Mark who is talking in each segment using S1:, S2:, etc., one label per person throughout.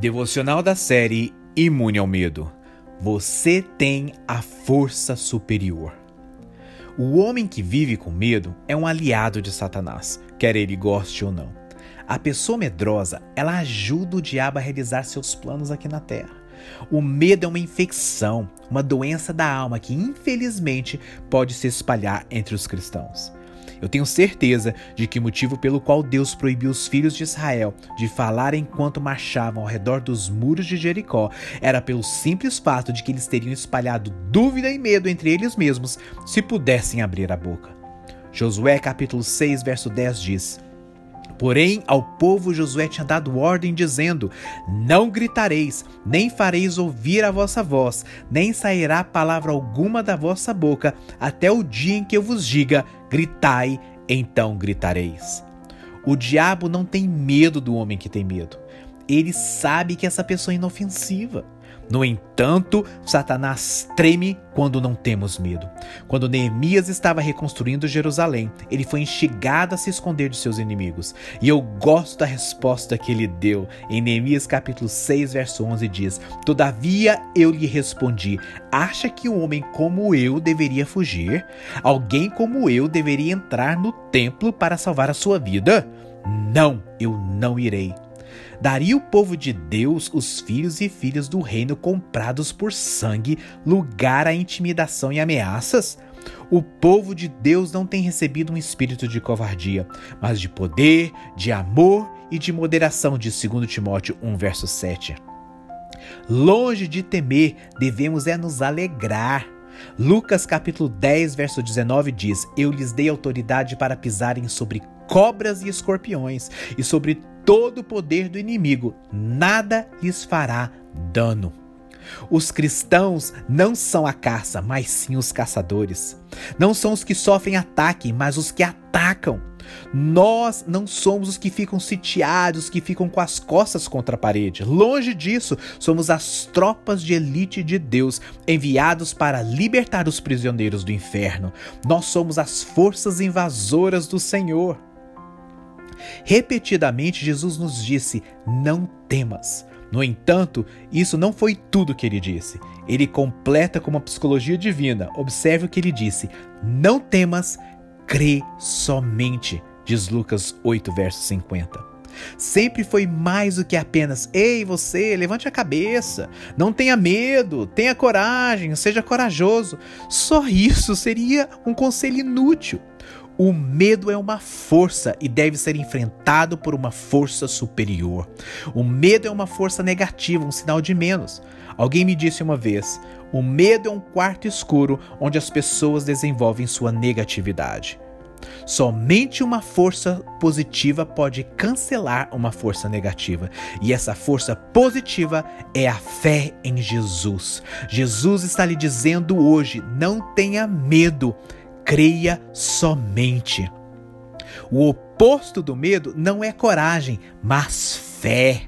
S1: Devocional da série Imune ao Medo. Você tem a força superior. O homem que vive com medo é um aliado de Satanás, quer ele goste ou não. A pessoa medrosa, ela ajuda o diabo a realizar seus planos aqui na terra. O medo é uma infecção, uma doença da alma que infelizmente pode se espalhar entre os cristãos. Eu tenho certeza de que o motivo pelo qual Deus proibiu os filhos de Israel de falar enquanto marchavam ao redor dos muros de Jericó era pelo simples fato de que eles teriam espalhado dúvida e medo entre eles mesmos se pudessem abrir a boca. Josué capítulo 6, verso 10 diz: Porém, ao povo Josué tinha dado ordem, dizendo: Não gritareis, nem fareis ouvir a vossa voz, nem sairá palavra alguma da vossa boca, até o dia em que eu vos diga: Gritai, então gritareis. O diabo não tem medo do homem que tem medo. Ele sabe que essa pessoa é inofensiva. No entanto, Satanás treme quando não temos medo. Quando Neemias estava reconstruindo Jerusalém, ele foi instigado a se esconder de seus inimigos. E eu gosto da resposta que ele deu. Em Neemias capítulo 6, verso 11 diz: "Todavia eu lhe respondi: Acha que um homem como eu deveria fugir? Alguém como eu deveria entrar no templo para salvar a sua vida? Não, eu não irei." Daria o povo de Deus, os filhos e filhas do reino comprados por sangue, lugar à intimidação e ameaças? O povo de Deus não tem recebido um espírito de covardia, mas de poder, de amor e de moderação, de 2 Timóteo 1, verso 7. Longe de temer, devemos é nos alegrar. Lucas capítulo 10, verso 19 diz: Eu lhes dei autoridade para pisarem sobre cobras e escorpiões e sobre todo o poder do inimigo, nada lhes fará dano. Os cristãos não são a caça, mas sim os caçadores. Não são os que sofrem ataque, mas os que atacam. Nós não somos os que ficam sitiados, que ficam com as costas contra a parede. Longe disso, somos as tropas de elite de Deus, enviados para libertar os prisioneiros do inferno. Nós somos as forças invasoras do Senhor. Repetidamente, Jesus nos disse: Não temas. No entanto, isso não foi tudo que ele disse. Ele completa com uma psicologia divina. Observe o que ele disse: Não temas, crê somente. Diz Lucas 8, verso 50. Sempre foi mais do que apenas: Ei, você, levante a cabeça, não tenha medo, tenha coragem, seja corajoso. Só isso seria um conselho inútil. O medo é uma força e deve ser enfrentado por uma força superior. O medo é uma força negativa, um sinal de menos. Alguém me disse uma vez: o medo é um quarto escuro onde as pessoas desenvolvem sua negatividade. Somente uma força positiva pode cancelar uma força negativa, e essa força positiva é a fé em Jesus. Jesus está lhe dizendo hoje: não tenha medo creia somente. O oposto do medo não é coragem, mas fé.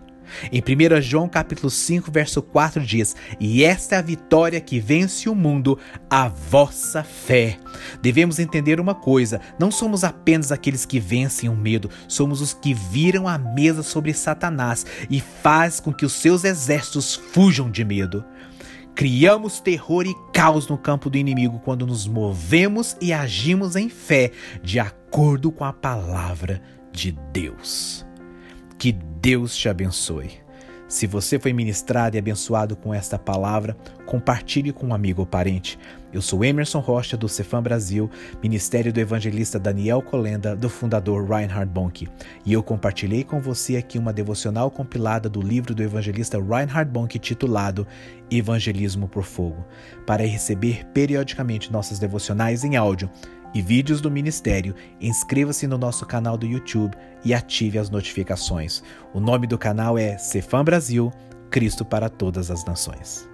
S1: Em 1 João capítulo 5, verso 4 diz: "E esta é a vitória que vence o mundo, a vossa fé". Devemos entender uma coisa: não somos apenas aqueles que vencem o medo, somos os que viram a mesa sobre Satanás e faz com que os seus exércitos fujam de medo. Criamos terror e caos no campo do inimigo quando nos movemos e agimos em fé, de acordo com a palavra de Deus. Que Deus te abençoe. Se você foi ministrado e abençoado com esta palavra, compartilhe com um amigo ou parente. Eu sou Emerson Rocha, do Cefam Brasil, Ministério do Evangelista Daniel Colenda, do fundador Reinhard Bonk. E eu compartilhei com você aqui uma devocional compilada do livro do evangelista Reinhard Bonk titulado Evangelismo por Fogo. Para receber periodicamente nossas devocionais em áudio, e vídeos do ministério, inscreva-se no nosso canal do YouTube e ative as notificações. O nome do canal é Cefam Brasil, Cristo para todas as nações.